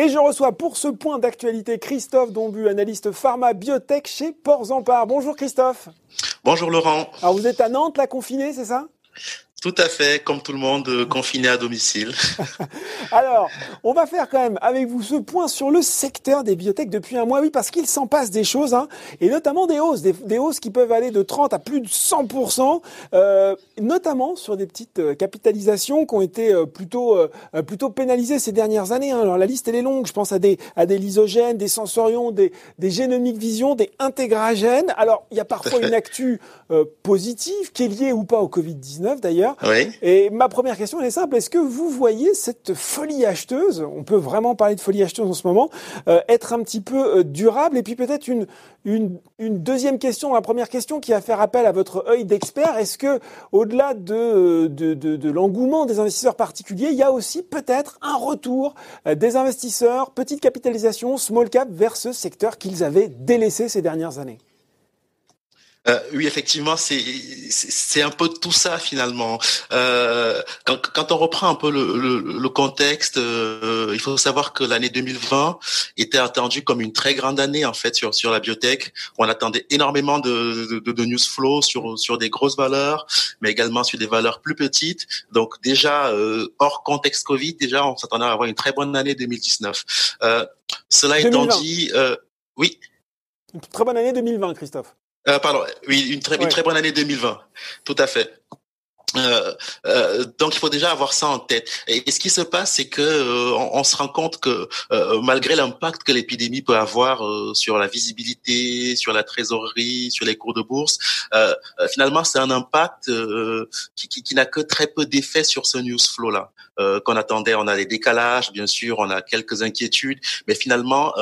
Et je reçois pour ce point d'actualité Christophe Dombu, analyste pharma biotech chez Porzampar. Bonjour Christophe. Bonjour Laurent. Alors vous êtes à Nantes, la confinée, c'est ça? Tout à fait, comme tout le monde, euh, confiné à domicile. Alors, on va faire quand même avec vous ce point sur le secteur des biotech depuis un mois, oui, parce qu'il s'en passe des choses, hein, et notamment des hausses, des, hausses qui peuvent aller de 30 à plus de 100%, euh, notamment sur des petites euh, capitalisations qui ont été euh, plutôt plutôt pénalisées ces dernières années. Hein. Alors la liste elle est longue, je pense à des à des lysogènes, des sensorions, des des génomiques vision, des intégragènes. Alors il y a parfois une actu positive qui est liée ou pas au Covid 19 d'ailleurs. Et ma première question elle est simple. Est-ce que vous voyez cette folie acheteuse, on peut vraiment parler de folie acheteuse en ce moment, euh, être un petit peu euh, durable? Et puis peut-être une, une, une, deuxième question, la première question qui va faire appel à votre œil d'expert. Est-ce que au-delà de, de, de, de l'engouement des investisseurs particuliers, il y a aussi peut-être un retour euh, des investisseurs, petite capitalisation, small cap vers ce secteur qu'ils avaient délaissé ces dernières années? Euh, oui, effectivement, c'est c'est un peu tout ça finalement. Euh, quand, quand on reprend un peu le, le, le contexte, euh, il faut savoir que l'année 2020 était attendue comme une très grande année en fait sur sur la biotech. On attendait énormément de, de, de news flow sur sur des grosses valeurs, mais également sur des valeurs plus petites. Donc déjà euh, hors contexte Covid, déjà on s'attendait à avoir une très bonne année 2019. Euh, cela étant dit, oui. Une très bonne année 2020, Christophe. Euh, pardon, oui, une très, une très bonne année 2020, tout à fait. Euh, euh, donc il faut déjà avoir ça en tête. Et, ce qui se passe, c'est que euh, on, se rend compte que euh, malgré l'impact que l'épidémie peut avoir sur la visibilité, sur la trésorerie, sur les cours de bourse, finalement c'est un impact qui, qui, qui n'a que très peu d'effet sur ce news flow là qu'on attendait. On a des décalages, bien sûr, on a quelques inquiétudes, mais finalement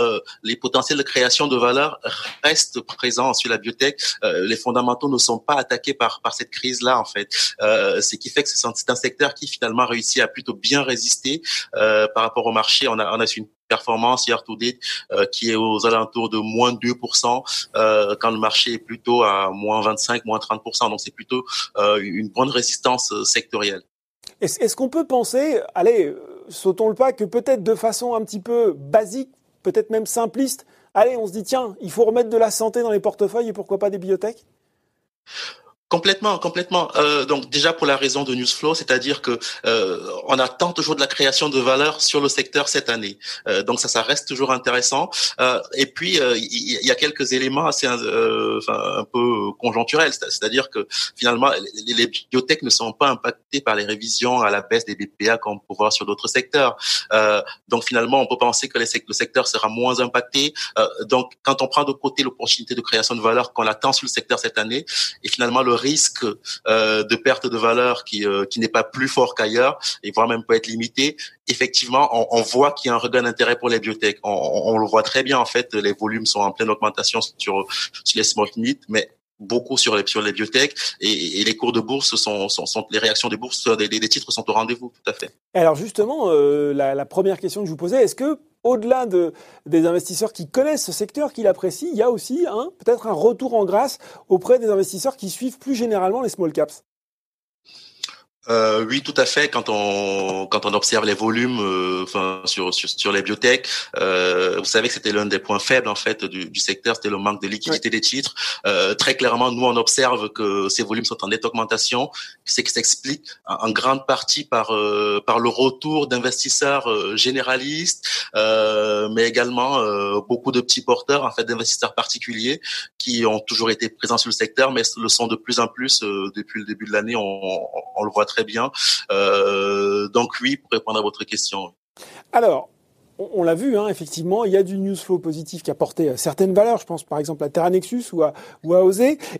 les potentiels de création de valeur restent présents sur la biotech. les fondamentaux ne sont pas attaqués par par cette crise là en fait. Euh, ce qui fait que c'est un secteur qui finalement réussit à plutôt bien résister euh, par rapport au marché. On a, on a une performance hier to date euh, qui est aux alentours de moins 2% euh, quand le marché est plutôt à moins 25, moins 30%. Donc c'est plutôt euh, une bonne résistance sectorielle. Est-ce qu'on peut penser, allez, sautons le pas, que peut-être de façon un petit peu basique, peut-être même simpliste, allez, on se dit tiens, il faut remettre de la santé dans les portefeuilles et pourquoi pas des biotech? Complètement, complètement. Euh, donc déjà pour la raison de Newsflow, c'est-à-dire que euh, on attend toujours de la création de valeur sur le secteur cette année. Euh, donc ça, ça reste toujours intéressant. Euh, et puis euh, il y, a quelques éléments assez, euh, un peu conjoncturels, c'est-à-dire que finalement les, les, biotech ne sont pas impactés par les révisions à la baisse des BPA comme on peut voir sur d'autres secteurs. donc finalement, on peut penser que le secteur sera moins impacté. donc quand on prend de côté l'opportunité de création de valeur qu'on attend sur le secteur cette année, et finalement le risque euh, de perte de valeur qui, euh, qui n'est pas plus fort qu'ailleurs et voire même peut être limité, effectivement, on, voit qu'il y a un regain d'intérêt pour les biotech. On, le voit très bien en fait, les volumes sont en pleine augmentation sur, sur les small mais beaucoup sur les sur les biotech et, les cours de bourse sont, sont, les réactions des bourses des, des, titres sont au rendez-vous tout à fait. Alors justement euh, la, la, première question que je vous posais est-ce que au-delà de, des investisseurs qui connaissent ce secteur, qui l'apprécient, il y a aussi hein, peut-être un retour en grâce auprès des investisseurs qui suivent plus généralement les small caps? Euh, oui, tout à fait. Quand on quand on observe les volumes, euh, sur, sur, sur les biotech, euh, vous savez que c'était l'un des points faibles en fait du, du secteur, c'était le manque de liquidité des titres. Euh, très clairement, nous on observe que ces volumes sont en nette augmentation, c'est qui s'explique en, grande partie par euh, par le retour d'investisseurs euh, généralistes, mais également beaucoup de petits porteurs en fait d'investisseurs particuliers qui ont toujours été présents sur le secteur, mais le sont de plus en plus depuis le début de l'année. On, on le voit très bien. Euh, donc oui, pour répondre à votre question. Alors, on, l'a vu, hein, effectivement, il y a du news flow positif qui a porté euh, certaines valeurs. Je pense par exemple à Terra Nexus ou à, ou.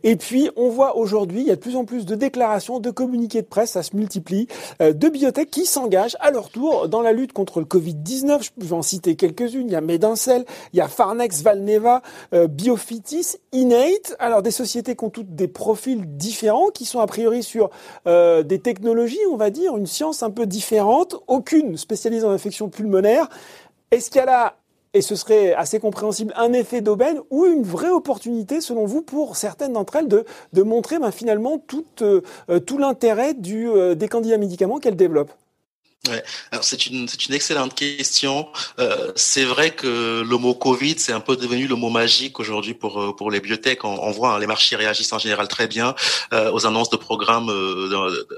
Et puis, on voit aujourd'hui, il y a de plus en plus de déclarations, de communiqués de presse, ça se multiplie, euh, de biotech qui s'engagent à leur tour dans la lutte contre le Covid-19. Je peux en citer quelques-unes. Il y a Medincel, il y a Farnex, Valneva, euh, Biofitis, Innate. Alors, des sociétés qui ont toutes des profils différents, qui sont a priori sur euh, des technologies, on va dire, une science un peu différente, aucune spécialisée en infection pulmonaire. Est-ce qu'il y a là, et ce serait assez compréhensible, un effet d'aubaine ou une vraie opportunité, selon vous, pour certaines d'entre elles de, de montrer ben, finalement tout, euh, tout l'intérêt du, euh, des candidats médicaments qu'elles développent? Ouais. c'est une c'est une excellente question. Euh, c'est vrai que le mot Covid c'est un peu devenu le mot magique aujourd'hui pour euh, pour les bibliothèques. On, voit hein, les marchés réagissent en général très bien euh, aux annonces de programmes euh,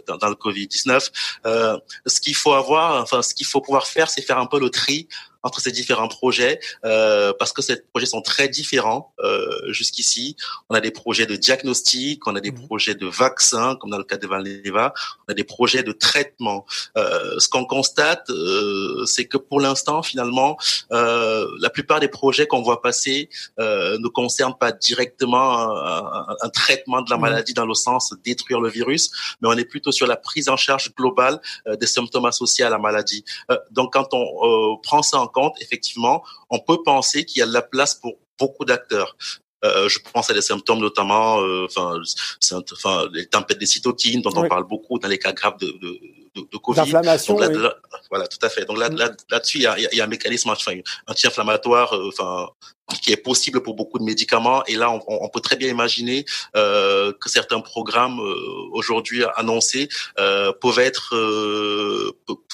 dans, dans, le Covid 19. Euh, ce qu'il faut avoir, enfin ce qu'il faut pouvoir faire, c'est faire un peu le tri entre ces différents projets euh, parce que ces projets sont très différents euh, jusqu'ici. On a des projets de diagnostic, on a des mmh. projets de vaccins, comme dans le cas de Valneva, on a des projets de traitement. Euh, ce qu'on constate, euh, c'est que pour l'instant, finalement, euh, la plupart des projets qu'on voit passer euh, ne concernent pas directement un, un, traitement de la mmh. maladie dans le sens détruire le virus, mais on est plutôt sur la prise en charge globale des symptômes associés à la maladie. donc, quand on prend ça en compte, effectivement, on peut penser qu'il y a de la place pour beaucoup d'acteurs. Euh, je pense à des symptômes notamment, euh, enfin, les tempêtes des cytokines dont on parle beaucoup dans les cas graves de, de, de, de Covid. D'inflammation. voilà, tout à fait. Donc là, mm. là, là-dessus, il y a, il y a un mécanisme anti-inflammatoire, euh, enfin, qui est possible pour beaucoup de médicaments. Et là, on, on peut très bien imaginer euh, que certains programmes euh, aujourd'hui annoncés euh, peuvent être euh,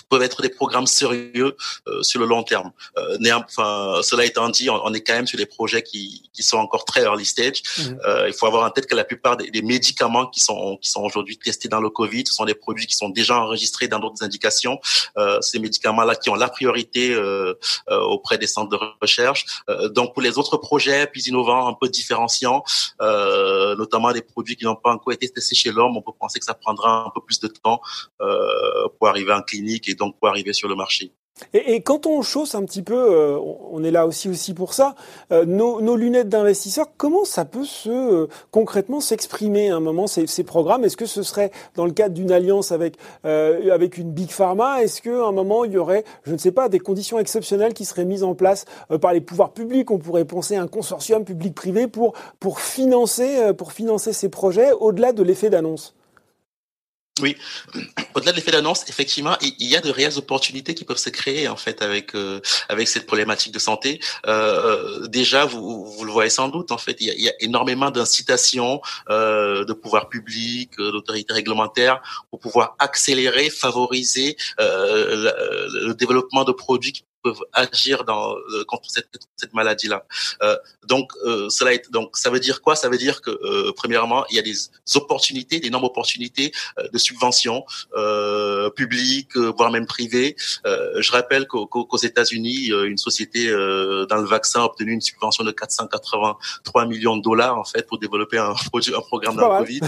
peuvent être des programmes sérieux euh, sur le long terme. enfin, cela étant dit, on, on, est quand même sur des projets qui, qui sont encore très early stage. Mmh. il faut avoir en tête que la plupart des, des, médicaments qui sont qui sont aujourd'hui testés dans le Covid, ce sont des produits qui sont déjà enregistrés dans d'autres indications. ces médicaments-là qui ont la priorité auprès des centres de recherche. donc pour les autres projets plus innovants, un peu différenciants, euh, notamment des produits qui n'ont pas encore été testés chez l'homme, on peut penser que ça prendra un peu plus de temps euh, pour arriver en clinique et donc pour arriver sur le marché. Et, quand on chausse un petit peu, euh, on est là aussi aussi pour ça. Euh, nos, lunettes d'investisseurs, comment ça peut se euh, concrètement s'exprimer à un moment ces, ces programmes? Est-ce que ce serait dans le cadre d'une alliance avec avec une big pharma? Est-ce qu'à un moment il y aurait, je ne sais pas, des conditions exceptionnelles qui seraient mises en place par les pouvoirs publics? On pourrait penser à un consortium public-privé pour pour financer pour financer ces projets au-delà de l'effet d'annonce. Oui, au-delà de l'effet d'annonce, effectivement, il y a de réelles opportunités qui peuvent se créer en fait avec euh, avec cette problématique de santé. Euh, euh déjà, vous, vous le voyez sans doute, en fait, il y a, énormément d'incitations de pouvoir public, euh, d'autorités réglementaires pour pouvoir accélérer, favoriser le, développement de produits peuvent agir dans, euh, contre cette, cette maladie-là. Euh, donc, euh, cela est, donc, ça veut dire quoi? Ça veut dire que, euh, premièrement, il y a des opportunités, d'énormes opportunités euh, de subventions euh, publiques, voire même privées. je rappelle qu'aux États-Unis, une société dans le vaccin a obtenu une subvention de 483 millions de dollars en fait pour développer un, produit, un programme dans le Covid.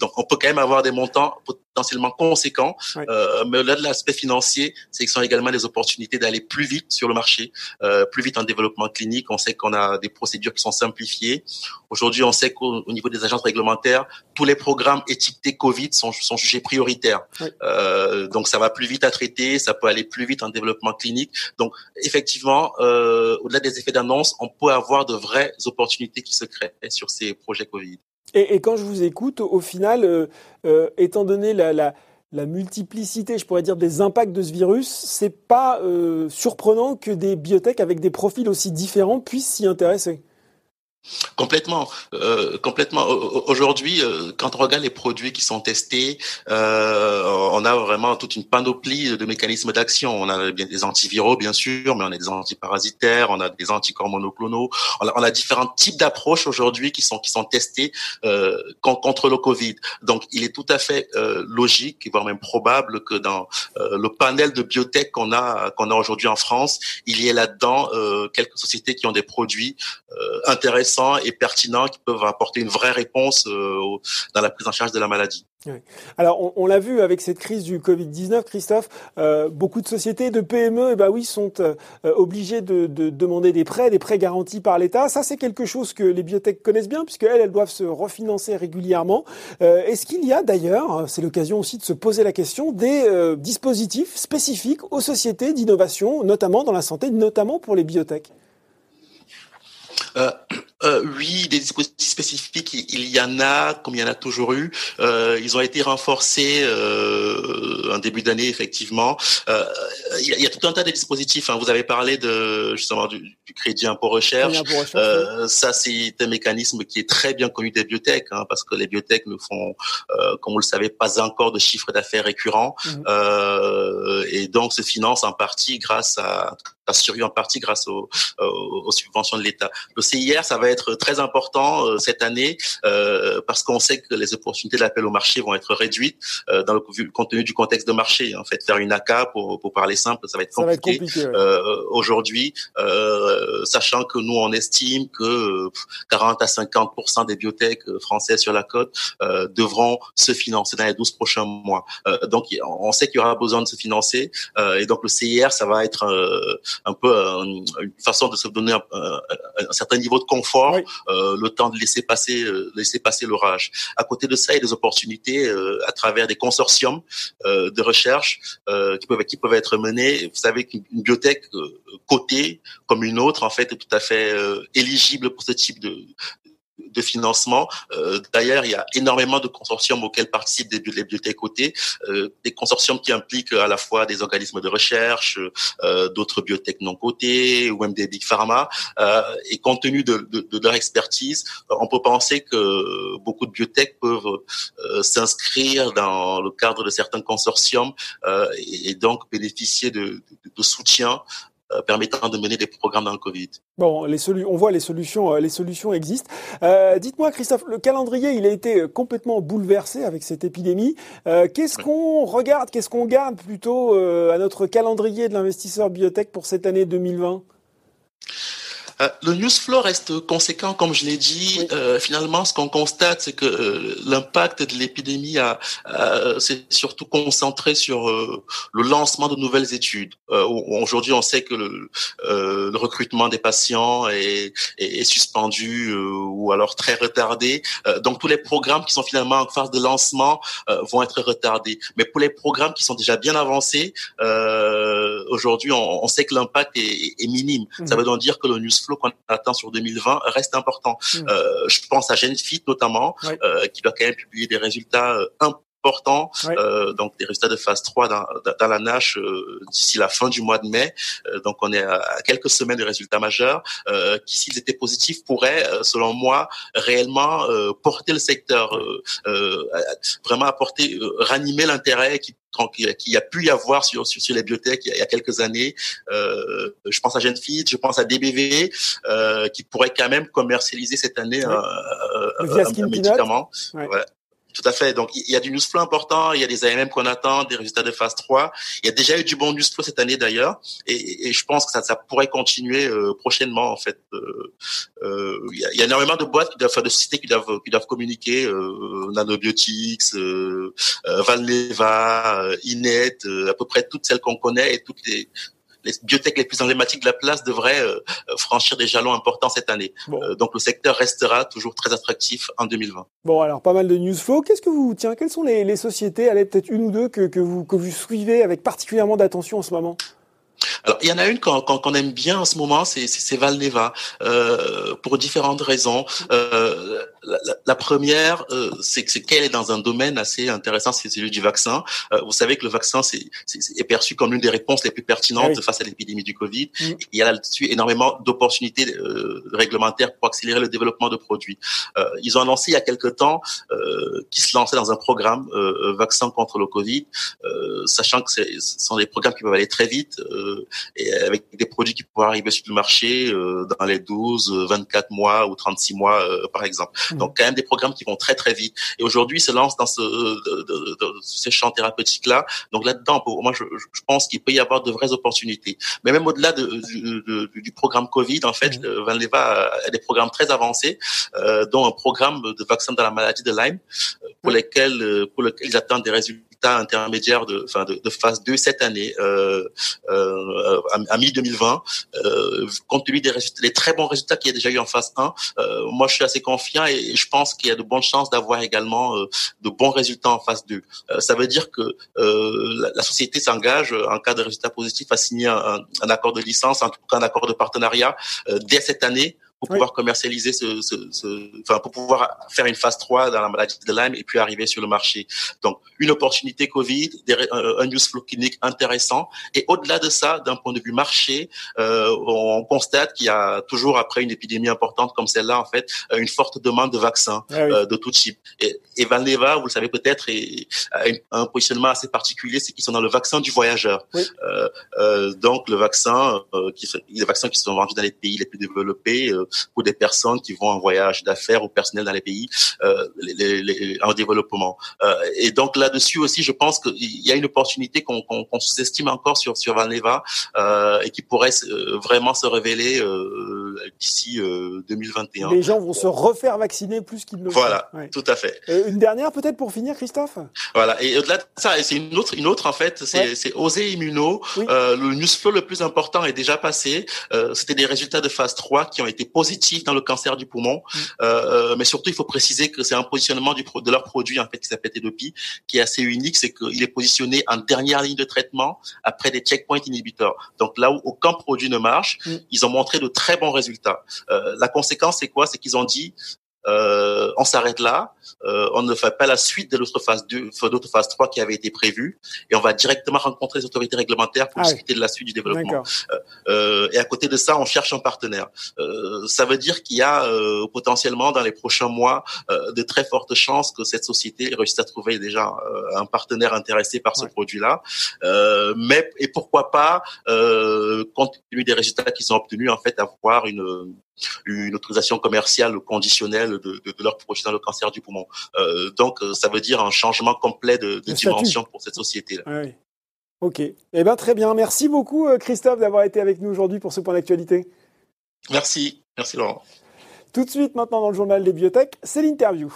donc, on peut quand même avoir des montants potentiellement conséquents, mais au-delà de l'aspect financier, c'est que ce sont également des opportunités d'aller plus vite sur le marché, euh, plus vite en développement clinique. On sait qu'on a des procédures qui sont simplifiées. Aujourd'hui, on sait qu'au niveau des agences réglementaires, tous les programmes étiquetés Covid sont, sont jugés prioritaires. Euh, donc, ça va plus vite à traiter, ça peut aller plus vite en développement clinique. Donc, effectivement, euh, au-delà des effets d'annonce, on peut avoir de vraies opportunités qui se créent sur ces projets Covid. Et, quand je vous écoute, au final, euh, euh étant donné la multiplicité, je pourrais dire, des impacts de ce virus, c'est pas euh, surprenant que des biotech avec des profils aussi différents puissent s'y intéresser. Complètement, euh, complètement. Aujourd'hui, euh, quand on regarde les produits qui sont testés, euh, on a vraiment toute une panoplie de mécanismes d'action. On a des antiviraux, bien sûr, mais on a des antiparasitaires, on a des anticorps monoclonaux. On a, on a différents types d'approches aujourd'hui qui sont qui sont testés euh, contre le Covid. Donc, il est tout à fait euh, logique, voire même probable, que dans euh, le panel de biotech qu'on a qu'on a aujourd'hui en France, il y ait là-dedans quelques sociétés qui ont des produits intéressants et pertinents qui peuvent apporter une vraie réponse euh, dans la prise en charge de la maladie. Oui. Alors, on, on l'a vu avec cette crise du Covid-19, Christophe, euh, beaucoup de sociétés, de PME, eh ben oui, sont euh, obligées de, de, demander des prêts, des prêts garantis par l'État. Ça, c'est quelque chose que les biotech connaissent bien, puisque elles, elles doivent se refinancer régulièrement. Euh, Est-ce qu'il y a d'ailleurs, c'est l'occasion aussi de se poser la question, des dispositifs spécifiques aux sociétés d'innovation, notamment dans la santé, notamment pour les biotech euh, euh, oui, des dispositifs spécifiques, il y en a, comme il y en a toujours eu. Euh, ils ont été renforcés euh, en début d'année, effectivement. Euh, il, y a, il, y a, tout un tas de dispositifs. Hein. Vous avez parlé de justement du, du crédit impôt recherche. recherche euh, ça, c'est un mécanisme qui est très bien connu des biotech, hein, parce que les biotech ne font, euh, comme vous le savez, pas encore de chiffre d'affaires récurrent, mmh. et donc se financent en partie grâce à assuré en partie grâce aux, aux subventions de l'État. Le CIR, ça va être très important euh, cette année euh, parce qu'on sait que les opportunités d'appel au marché vont être réduites euh, dans le compte tenu du contexte de marché. En fait, faire une AK pour, pour parler simple, ça va être compliqué, compliqué ouais. aujourd'hui, sachant que nous on estime que 40 à 50 des biotech françaises sur la côte devront se financer dans les 12 prochains mois. donc on sait qu'il y aura besoin de se financer et donc le CIR, ça va être un peu une façon de se donner un, un, un certain niveau de confort, oui. euh, le temps de laisser passer, euh, laisser passer l'orage. À côté de ça, il y a des opportunités euh, à travers des consortiums de recherche qui peuvent qui peuvent être menés. Vous savez qu'une bibliothèque cotée comme une autre, en fait, est tout à fait éligible pour ce type de, de financement. Euh, D'ailleurs, il y a énormément de consortiums auxquels participent des, les bibliothèques cotées, euh, des consortiums qui impliquent à la fois des organismes de recherche, euh, d'autres bibliothèques non cotées, ou même des big pharma. Euh, et compte tenu de, de, de, leur expertise, on peut penser que beaucoup de bibliothèques peuvent euh, s'inscrire dans le cadre de certains consortiums euh, et, et, donc bénéficier de, de soutien permettant de mener des programmes dans le Covid. Bon, les on voit les solutions, euh, les solutions existent. Euh, Dites-moi, Christophe, le calendrier, il a été complètement bouleversé avec cette épidémie. Euh, qu'est-ce qu'on regarde, qu'est-ce qu'on garde plutôt euh, à notre calendrier de l'investisseur biotech pour cette année 2020 euh, le news flow reste conséquent, comme je l'ai dit. Oui. Euh, finalement, ce qu'on constate, c'est que euh, l'impact de l'épidémie a, s'est surtout concentré sur euh, le lancement de nouvelles études. Euh, aujourd'hui, on sait que le, le, recrutement des patients est, est, est suspendu ou alors très retardé. donc, tous les programmes qui sont finalement en phase de lancement vont être retardés. Mais pour les programmes qui sont déjà bien avancés, aujourd'hui, on, on, sait que l'impact est, est, minime. Mmh. Ça veut donc dire que le news flow qu'on attend sur 2020 reste important. Mmh. Euh, je pense à Genfit notamment, oui. euh, qui doit quand même publier des résultats euh, important, oui. euh, donc des résultats de phase 3 dans, dans la NASH euh, d'ici la fin du mois de mai. Euh, donc on est à, quelques semaines de résultats majeurs euh, qui, s'ils étaient positifs, pourraient, selon moi, réellement porter le secteur, vraiment apporter, ranimer l'intérêt qui qu'il y a pu y avoir sur, sur, sur les biotech il y a, quelques années. Euh, je pense à Genfit, je pense à DBV, euh, qui pourrait quand même commercialiser cette année oui. un, un, un médicament. Ouais. Tout à fait. Donc, il y a du news flow important, il y a des AMM qu'on attend, des résultats de phase 3. Il y a déjà eu du bon news flow cette année d'ailleurs, et, et, je pense que ça, ça pourrait continuer euh, prochainement en fait. Euh, euh, il, y a, il, y a, énormément de boîtes, qui doivent, enfin, de sociétés qui doivent, qui doivent communiquer, euh, Nanobiotics, euh, Valneva, Inet, à peu près toutes celles qu'on connaît et toutes les les biotech les plus emblématiques de la place devraient euh, franchir des jalons importants cette année. Bon. Euh, donc le secteur restera toujours très attractif en 2020. Bon, alors pas mal de news flow. Qu'est-ce que vous tiens Quelles sont les, les sociétés, allez peut-être une ou deux que, que vous que vous suivez avec particulièrement d'attention en ce moment? Alors, il y en a une qu'on qu aime bien en ce moment, c'est Valneva, euh, pour différentes raisons. Euh, la, la, première, euh, c'est qu'elle est dans un domaine assez intéressant, c'est celui du vaccin. Euh, vous savez que le vaccin c'est est, perçu comme l'une des réponses les plus pertinentes oui. face à l'épidémie du Covid. Mm. il y a là-dessus énormément d'opportunités euh, réglementaires pour accélérer le développement de produits. Euh, ils ont annoncé il y a quelque temps qu'ils se lançaient dans un programme vaccin contre le Covid, sachant que ce sont des programmes qui peuvent aller très vite et avec des produits qui pourraient arriver sur le marché dans les 12, 24 mois ou 36 mois par exemple. Mmh. Donc quand même des programmes qui vont très très vite. Et aujourd'hui, ils se lancent dans ce, de, de, de, ces champs thérapeutiques là. Donc là-dedans, moi, je, je pense qu'il peut y avoir de vraies opportunités. Mais même au-delà du, du, programme Covid, en fait, mmh. Valneva a des programmes très avancés, euh, dont un programme de vaccin dans la maladie de Lyme, pour mmh. lesquels pour lesquels ils attendent des résultats résultats intermédiaires de, enfin de, de phase 2 cette année, euh, euh, à, à mi-2020, euh, compte tenu des, des très bons résultats qu'il y a déjà eu en phase 1, euh, moi je suis assez confiant et, je pense qu'il y a de bonnes chances d'avoir également euh, de bons résultats en phase 2. Euh, ça veut dire que la, la, société s'engage en cas de résultats positifs à signer un, un, accord de licence, en tout cas un accord de partenariat dès cette année pour pouvoir commercialiser ce, ce, ce, enfin pour pouvoir faire une phase 3 dans la maladie de Lyme et puis arriver sur le marché. Donc une opportunité Covid, un news flow clinique intéressant et au-delà de ça, d'un point de vue marché, euh, on constate qu'il y a toujours après une épidémie importante comme celle-là en fait une forte demande de vaccins ah euh, de tout type. Et, et Valneva, vous le savez peut-être, a un positionnement assez particulier, c'est qu'ils sont dans le vaccin du voyageur. Euh, euh, donc le vaccin, euh, qui, les vaccins qui sont vendus dans les pays les plus développés pour des personnes qui vont en voyage d'affaires ou personnel dans les pays les, les, en développement. et donc là-dessus aussi, je pense qu'il y a une opportunité qu'on sous-estime encore sur sur Valneva et qui pourrait vraiment se révéler d'ici 2021. Les gens vont se refaire vacciner plus qu'ils ne le Voilà, tout à fait. une dernière peut-être pour finir, Christophe? Voilà. Et au-delà de ça, c'est une autre, une autre en fait, c'est c'est Oser Immuno. Euh, le newsflow le plus important est déjà passé. Euh, C'était des résultats de phase 3 qui ont été positifs dans le cancer du poumon. Mm. Euh, euh, mais surtout, il faut préciser que c'est un positionnement du, de leur produit en fait qui s'appelle Tedopi, qui est assez unique, c'est qu'il est positionné en dernière ligne de traitement après des checkpoint inhibitors. Donc là où aucun produit ne marche, mm. ils ont montré de très bons résultats. Euh, la conséquence, c'est quoi? C'est qu'ils ont dit euh, on s'arrête là, euh, on ne fait pas la suite de l'autre phase 2, de phase 3 qui avait été prévue, et on va directement rencontrer les autorités réglementaires pour ah discuter de la suite du développement. Euh, euh, et à côté de ça, on cherche un partenaire. Euh, ça veut dire qu'il y a euh, potentiellement dans les prochains mois de très fortes chances que cette société réussisse à trouver déjà un partenaire intéressé par ce produit-là. mais et pourquoi pas, compte tenu des résultats qui sont obtenus, en fait, avoir une une autorisation commerciale conditionnelle de, de, de leur projet dans le cancer du poumon. Euh, donc, euh, ça veut dire un changement complet de, de dimension pour cette société-là. Oui. Ok. Eh bien, très bien. Merci beaucoup, euh, Christophe, d'avoir été avec nous aujourd'hui pour ce point d'actualité. Merci. Merci, Laurent. Tout de suite, maintenant, dans le journal des biotech, c'est l'interview.